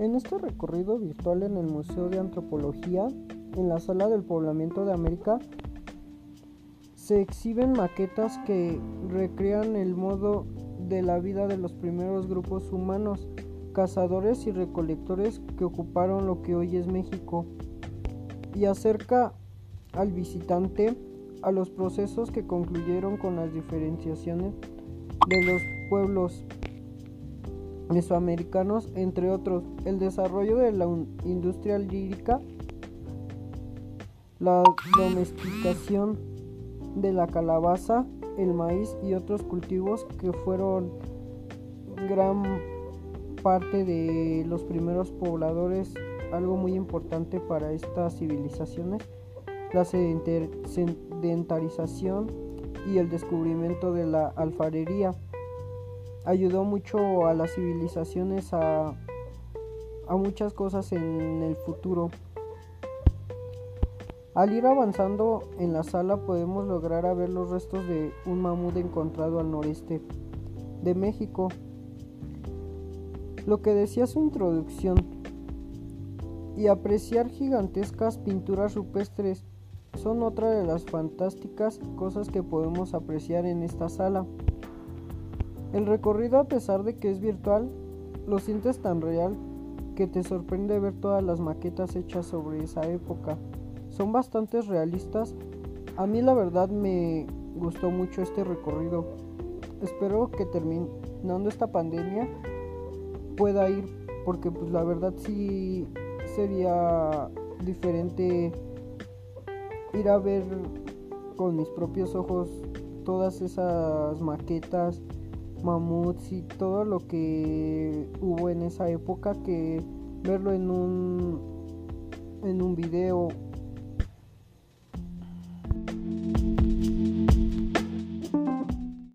En este recorrido virtual en el Museo de Antropología, en la Sala del Poblamiento de América, se exhiben maquetas que recrean el modo de la vida de los primeros grupos humanos, cazadores y recolectores que ocuparon lo que hoy es México, y acerca al visitante a los procesos que concluyeron con las diferenciaciones de los pueblos mesoamericanos, entre otros, el desarrollo de la industria lírica, la domesticación de la calabaza, el maíz y otros cultivos que fueron gran parte de los primeros pobladores, algo muy importante para estas civilizaciones, la sedentarización y el descubrimiento de la alfarería ayudó mucho a las civilizaciones a, muchas cosas en el futuro. Al ir avanzando en la sala podemos lograr a ver los restos de un mamut encontrado al noreste de México. Lo que decía su introducción y apreciar gigantescas pinturas rupestres son otra de las fantásticas cosas que podemos apreciar en esta sala. El recorrido, a pesar de que es virtual, lo sientes tan real que te sorprende ver todas las maquetas hechas sobre esa época. Son bastante realistas. A mí la verdad me gustó mucho este recorrido. Espero que terminando esta pandemia pueda ir porque pues la verdad sí sería diferente ir a ver con mis propios ojos todas esas maquetas mamuts y todo lo que hubo en esa época que verlo en un en un video